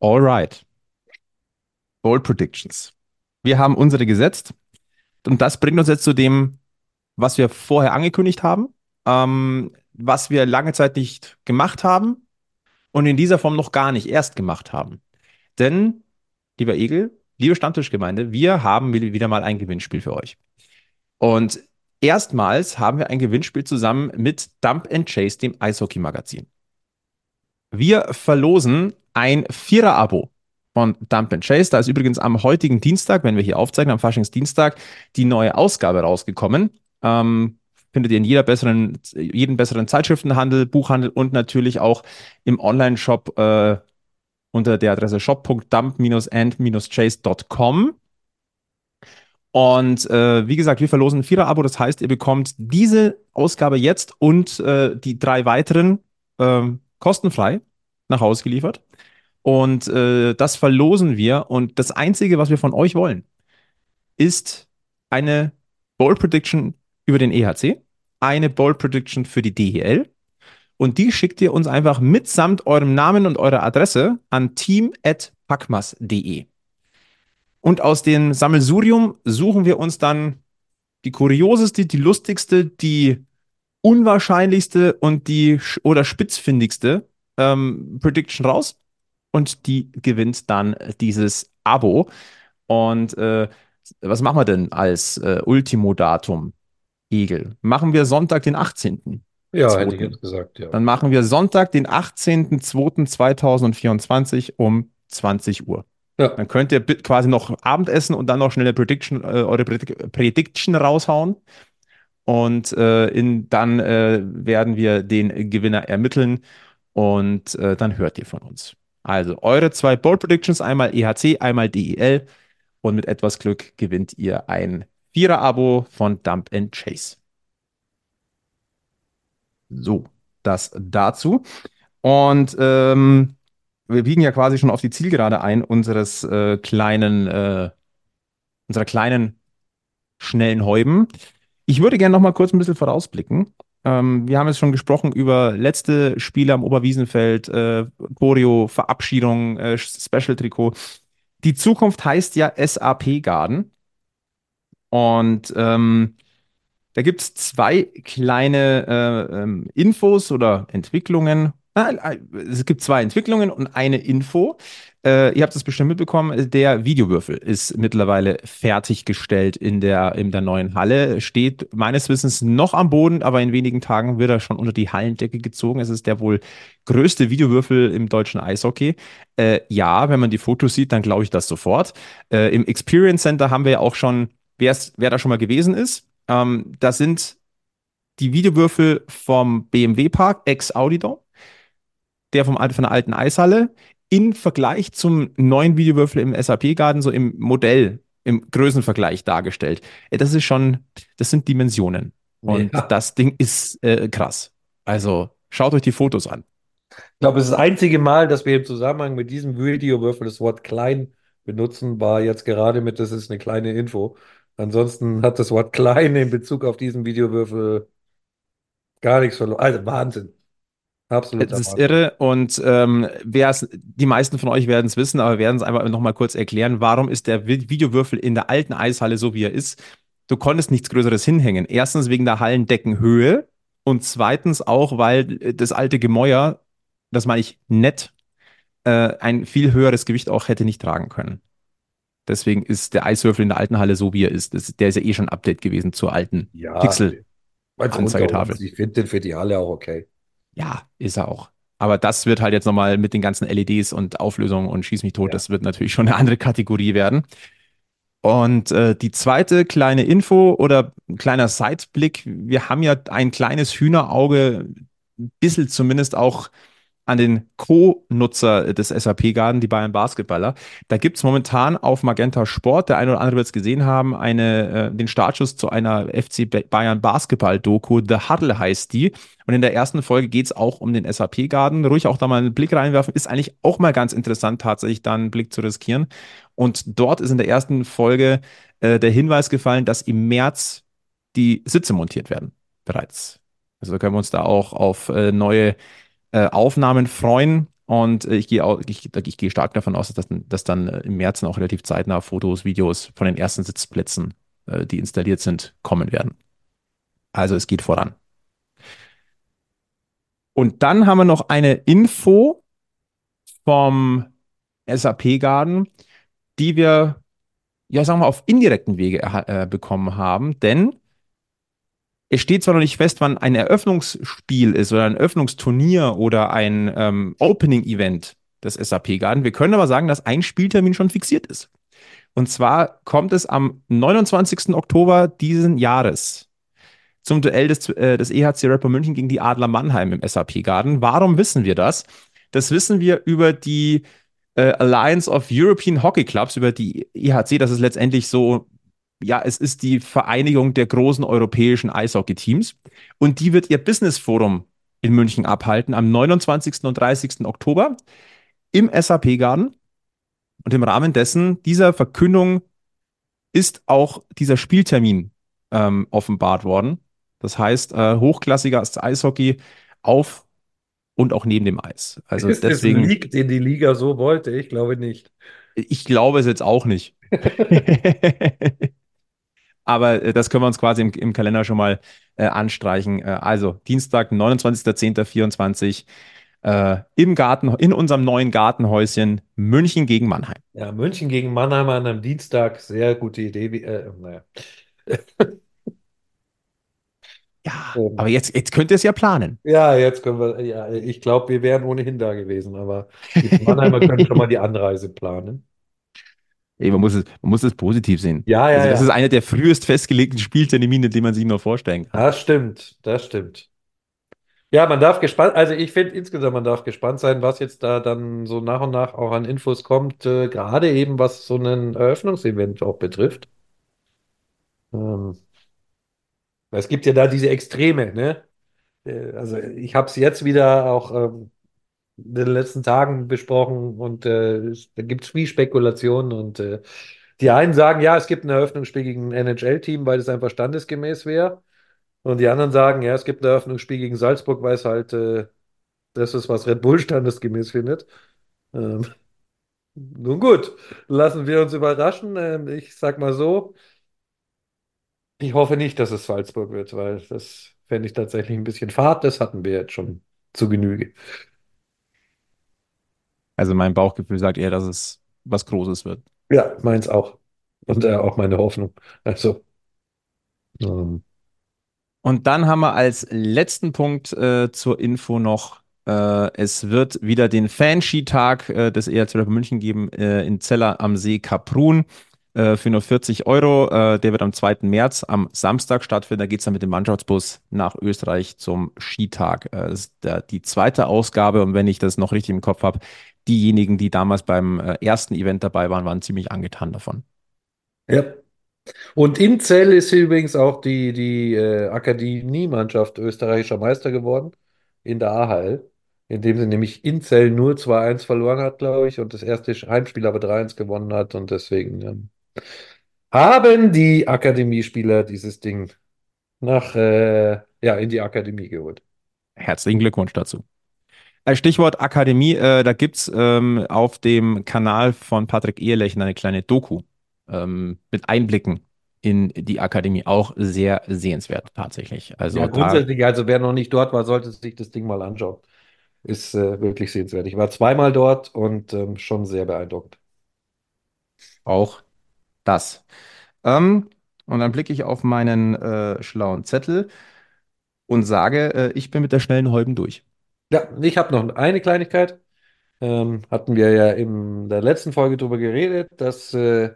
Alright. Bold Predictions. Wir haben unsere gesetzt. Und das bringt uns jetzt zu dem, was wir vorher angekündigt haben, ähm, was wir lange Zeit nicht gemacht haben und in dieser Form noch gar nicht erst gemacht haben. Denn, lieber Egel, liebe Stammtischgemeinde, wir haben wi- wieder mal ein Gewinnspiel für euch. Und erstmals haben wir ein Gewinnspiel zusammen mit Dump and Chase, dem Eishockey-Magazin. Wir verlosen ein Vierer-Abo von Dump and Chase. Da ist übrigens am heutigen Dienstag, wenn wir hier aufzeichnen, am Faschingsdienstag, die neue Ausgabe rausgekommen. Ähm, findet ihr in jeder besseren, jeden besseren Zeitschriftenhandel, Buchhandel und natürlich auch im Online-Shop äh, unter der Adresse shop.dump-and-chase.com. Und äh, wie gesagt, wir verlosen ein Vierer-Abo. Das heißt, ihr bekommt diese Ausgabe jetzt und äh, die drei weiteren ähm, kostenfrei nach Hause geliefert. Und äh, das verlosen wir. Und das Einzige, was wir von euch wollen, ist eine Bold Prediction über den EHC, eine Bold Prediction für die DEL. Und die schickt ihr uns einfach mitsamt eurem Namen und eurer Adresse an team.packmas.de. Und aus dem Sammelsurium suchen wir uns dann die kurioseste, die lustigste, die unwahrscheinlichste und die oder spitzfindigste ähm, Prediction raus. Und die gewinnt dann dieses Abo. Und äh, was machen wir denn als äh, Ultimo-Datum, Egel? Machen wir Sonntag, den 18. Ja, Zweiten. hätte ich jetzt gesagt, ja. Dann machen wir Sonntag, den 18.02.2024 um 20 Uhr. Ja. Dann könnt ihr quasi noch Abendessen und dann noch schnell eine Prediction, äh, eure Predic- Prediction raushauen. Und äh, in, dann äh, werden wir den Gewinner ermitteln und äh, dann hört ihr von uns. Also eure zwei Bold Predictions, einmal EHC, einmal DEL. Und mit etwas Glück gewinnt ihr ein Vierer-Abo von Dump and Chase. So, das dazu. Und ähm, wir biegen ja quasi schon auf die Zielgerade ein unseres äh, kleinen, äh, unserer kleinen, schnellen Heuben. Ich würde gerne noch mal kurz ein bisschen vorausblicken. Ähm, wir haben jetzt schon gesprochen über letzte Spiele am Oberwiesenfeld, äh, Choreo, Verabschiedung, äh, Special-Trikot. Die Zukunft heißt ja SAP Garden. Und ähm, da gibt es zwei kleine äh, ähm, Infos oder Entwicklungen. Äh, es gibt zwei Entwicklungen und eine Info. Äh, ihr habt es bestimmt mitbekommen, der Videowürfel ist mittlerweile fertiggestellt in der, in der neuen Halle. Steht meines Wissens noch am Boden, aber in wenigen Tagen wird er schon unter die Hallendecke gezogen. Es ist der wohl größte Videowürfel im deutschen Eishockey. Äh, ja, wenn man die Fotos sieht, dann glaube ich das sofort. Äh, Im Experience Center haben wir ja auch schon, wer da schon mal gewesen ist, ähm, das sind die Videowürfel vom BMW Park, ex-Audidom, der vom, von der alten Eishalle, im Vergleich zum neuen Videowürfel im SAP-Garten, so im Modell, im Größenvergleich dargestellt. Äh, das ist schon, das sind Dimensionen. Und ja. das Ding ist äh, krass. Also schaut euch die Fotos an. Ich glaube, es ist das einzige Mal, dass wir im Zusammenhang mit diesem Videowürfel das Wort klein benutzen, war jetzt gerade mit, das ist eine kleine Info. Ansonsten hat das Wort klein in Bezug auf diesen Videowürfel gar nichts verloren. Also Wahnsinn. Absolut. Das ist irre und ähm, die meisten von euch werden es wissen, aber werden es einfach nochmal kurz erklären, warum ist der Videowürfel in der alten Eishalle so, wie er ist? Du konntest nichts Größeres hinhängen. Erstens wegen der Hallendeckenhöhe und zweitens auch, weil das alte Gemäuer, das meine ich nett, äh, ein viel höheres Gewicht auch hätte nicht tragen können. Deswegen ist der Eiswürfel in der alten Halle so, wie er ist. Das, der ist ja eh schon ein Update gewesen zur alten ja, Pixel-Anzeigetafel. Ich finde den für die Halle auch okay. Ja, ist er auch. Aber das wird halt jetzt nochmal mit den ganzen LEDs und Auflösungen und Schieß mich tot, ja. das wird natürlich schon eine andere Kategorie werden. Und äh, die zweite kleine Info oder ein kleiner Sideblick, wir haben ja ein kleines Hühnerauge, ein bisschen zumindest auch an den Co-Nutzer des SAP-Garden, die Bayern Basketballer. Da gibt es momentan auf Magenta Sport, der eine oder andere wird es gesehen haben, eine, äh, den Startschuss zu einer FC Bayern Basketball-Doku. The Huddle heißt die. Und in der ersten Folge geht es auch um den SAP-Garden. Ruhig auch da mal einen Blick reinwerfen. Ist eigentlich auch mal ganz interessant, tatsächlich da einen Blick zu riskieren. Und dort ist in der ersten Folge äh, der Hinweis gefallen, dass im März die Sitze montiert werden. Bereits. Also können wir uns da auch auf äh, neue äh, Aufnahmen freuen. Und äh, ich gehe ich, ich gehe stark davon aus, dass, dass dann äh, im März auch relativ zeitnah Fotos, Videos von den ersten Sitzplätzen, äh, die installiert sind, kommen werden. Also es geht voran. Und dann haben wir noch eine Info vom SAP-Garden, die wir, ja, sagen wir, auf indirekten Wege äh, bekommen haben. Denn es steht zwar noch nicht fest, wann ein Eröffnungsspiel ist oder ein Eröffnungsturnier oder ein ähm, Opening-Event des SAP Garden. Wir können aber sagen, dass ein Spieltermin schon fixiert ist. Und zwar kommt es am 29. Oktober diesen Jahres zum Duell des, äh, des EHC Rapper München gegen die Adler Mannheim im SAP Garden. Warum wissen wir das? Das wissen wir über die äh, Alliance of European Hockey Clubs, über die EHC. Das ist letztendlich so ja, es ist die Vereinigung der großen europäischen Eishockey-Teams und die wird ihr Business Forum in München abhalten am 29. und 30. Oktober im SAP-Garten. Und im Rahmen dessen, dieser Verkündung, ist auch dieser Spieltermin ähm, offenbart worden. Das heißt, äh, hochklassiger Eishockey auf und auch neben dem Eis. Also ist deswegen. Ein League, den die Liga so wollte? Ich glaube nicht. Ich glaube es jetzt auch nicht. Aber äh, das können wir uns quasi im, im Kalender schon mal äh, anstreichen. Äh, also Dienstag, 29.10.24 äh, im Garten, in unserem neuen Gartenhäuschen München gegen Mannheim. Ja, München gegen Mannheim an einem Dienstag, sehr gute Idee. Wie, äh, naja. ja, aber jetzt, jetzt könnt ihr es ja planen. Ja, jetzt können wir, ja, ich glaube, wir wären ohnehin da gewesen, aber die Mannheimer können schon mal die Anreise planen. Ey, man, muss es, man muss es positiv sehen. Ja, ja. Also das ja. ist einer der frühest festgelegten Spieltermine, den man sich nur vorstellen kann. Das stimmt, das stimmt. Ja, man darf gespannt, also ich finde insgesamt, man darf gespannt sein, was jetzt da dann so nach und nach auch an Infos kommt, äh, gerade eben was so ein Eröffnungsevent auch betrifft. Ähm, es gibt ja da diese Extreme, ne? Äh, also ich habe es jetzt wieder auch ähm, in den letzten Tagen besprochen und äh, da gibt es viel Spekulationen und äh, die einen sagen, ja, es gibt ein Eröffnungsspiel gegen ein NHL-Team, weil es einfach standesgemäß wäre. Und die anderen sagen, ja, es gibt ein Eröffnungsspiel gegen Salzburg, weil es halt äh, das ist, was Red Bull standesgemäß findet. Ähm, nun gut, lassen wir uns überraschen. Ähm, ich sag mal so, ich hoffe nicht, dass es Salzburg wird, weil das fände ich tatsächlich ein bisschen fad. Das hatten wir jetzt schon zu Genüge. Also mein Bauchgefühl sagt eher, dass es was Großes wird. Ja, meins auch. Und äh, auch meine Hoffnung. Also. Ähm, Und dann haben wir als letzten Punkt äh, zur Info noch, äh, es wird wieder den Fanski-Tag äh, des ERC München geben äh, in Zeller am See Kaprun für nur 40 Euro. Der wird am 2. März am Samstag stattfinden. Da geht es dann mit dem Mannschaftsbus nach Österreich zum Skitag. Das ist die zweite Ausgabe und wenn ich das noch richtig im Kopf habe, diejenigen, die damals beim äh, ersten Event dabei waren, waren ziemlich angetan davon. ja. Und in Zell ist übrigens auch die, die äh, Akademiemannschaft österreichischer Meister geworden in der AHL, indem sie nämlich in Zell nur 2-1 verloren hat, glaube ich, und das erste Heimspiel aber 3-1 gewonnen hat. Und deswegen ähm, haben die Akademiespieler dieses Ding nach, äh, ja, in die Akademie geholt. Herzlichen Glückwunsch dazu. Äh, Stichwort Akademie, äh, da gibt es ähm, auf dem Kanal von Patrick Ehrlechner eine kleine Doku ähm, mit Einblicken in die Akademie. Auch sehr sehenswert tatsächlich. Also Ja, grundsätzlich, also wer noch nicht dort war, sollte sich das Ding mal anschauen. Ist äh, wirklich sehenswert. Ich war zweimal dort und ähm, schon sehr beeindruckt. auch das. Ähm, und dann blicke ich auf meinen äh, schlauen Zettel und sage, äh, ich bin mit der schnellen Holben durch. Ja, ich habe noch eine Kleinigkeit. Ähm, hatten wir ja in der letzten Folge darüber geredet, dass äh,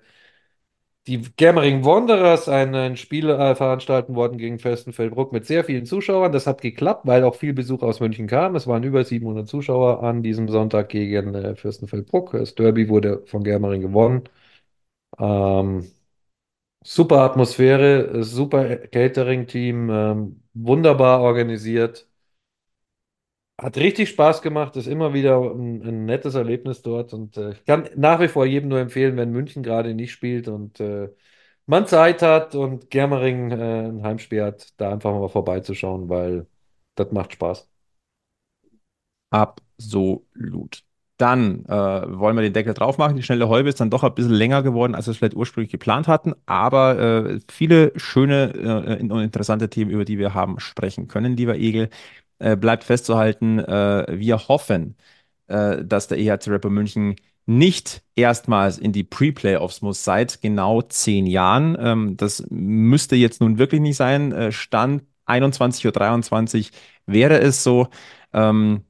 die Germering Wanderers ein, ein Spiel äh, veranstalten wollten gegen Fürstenfeldbruck mit sehr vielen Zuschauern. Das hat geklappt, weil auch viel Besuch aus München kam. Es waren über 700 Zuschauer an diesem Sonntag gegen äh, Fürstenfeldbruck. Das Derby wurde von Germering gewonnen. Ähm, super Atmosphäre, super Catering-Team, ähm, wunderbar organisiert. Hat richtig Spaß gemacht, ist immer wieder ein, ein nettes Erlebnis dort und äh, ich kann nach wie vor jedem nur empfehlen, wenn München gerade nicht spielt und äh, man Zeit hat und Germering äh, ein Heimspiel hat, da einfach mal vorbeizuschauen, weil das macht Spaß. Absolut. Dann äh, wollen wir den Deckel drauf machen. Die schnelle Häube ist dann doch ein bisschen länger geworden, als wir es vielleicht ursprünglich geplant hatten. Aber äh, viele schöne äh, und interessante Themen, über die wir haben sprechen können, lieber Egel. Äh, bleibt festzuhalten, äh, wir hoffen, äh, dass der EHC Rapper München nicht erstmals in die Pre-Playoffs muss seit genau zehn Jahren. Ähm, das müsste jetzt nun wirklich nicht sein. Äh, Stand 21.23 Uhr wäre es so. Ähm,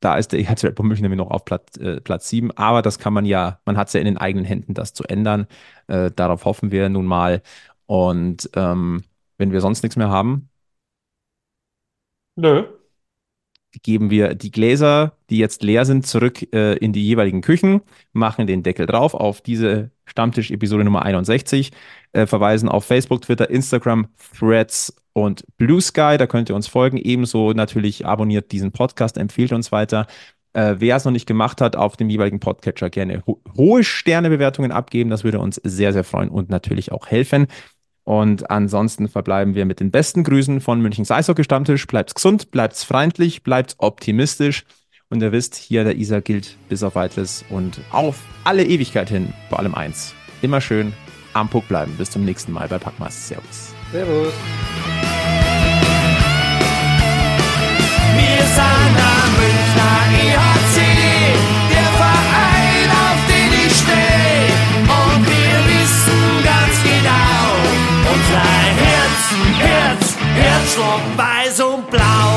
da ist der EHC Bull München nämlich noch auf Platz, äh, Platz 7. Aber das kann man ja, man hat es ja in den eigenen Händen, das zu ändern. Äh, darauf hoffen wir nun mal. Und ähm, wenn wir sonst nichts mehr haben, Nö. geben wir die Gläser, die jetzt leer sind, zurück äh, in die jeweiligen Küchen, machen den Deckel drauf auf diese Stammtisch-Episode Nummer 61, äh, verweisen auf Facebook, Twitter, Instagram, Threads und Blue Sky. Da könnt ihr uns folgen. Ebenso natürlich abonniert diesen Podcast, empfiehlt uns weiter. Äh, wer es noch nicht gemacht hat, auf dem jeweiligen Podcatcher gerne ho hohe Sternebewertungen abgeben. Das würde uns sehr, sehr freuen und natürlich auch helfen. Und ansonsten verbleiben wir mit den besten Grüßen von Münchens Eishockey-Stammtisch. Bleibt's gesund, bleibt's freundlich, bleibt's optimistisch. Und ihr wisst, hier der Isar gilt bis auf weiteres und auf alle Ewigkeit hin, vor allem eins. Immer schön am Puck bleiben. Bis zum nächsten Mal bei Packmas. Servus. Servus. Wir sind Herzschlag weiß und blau.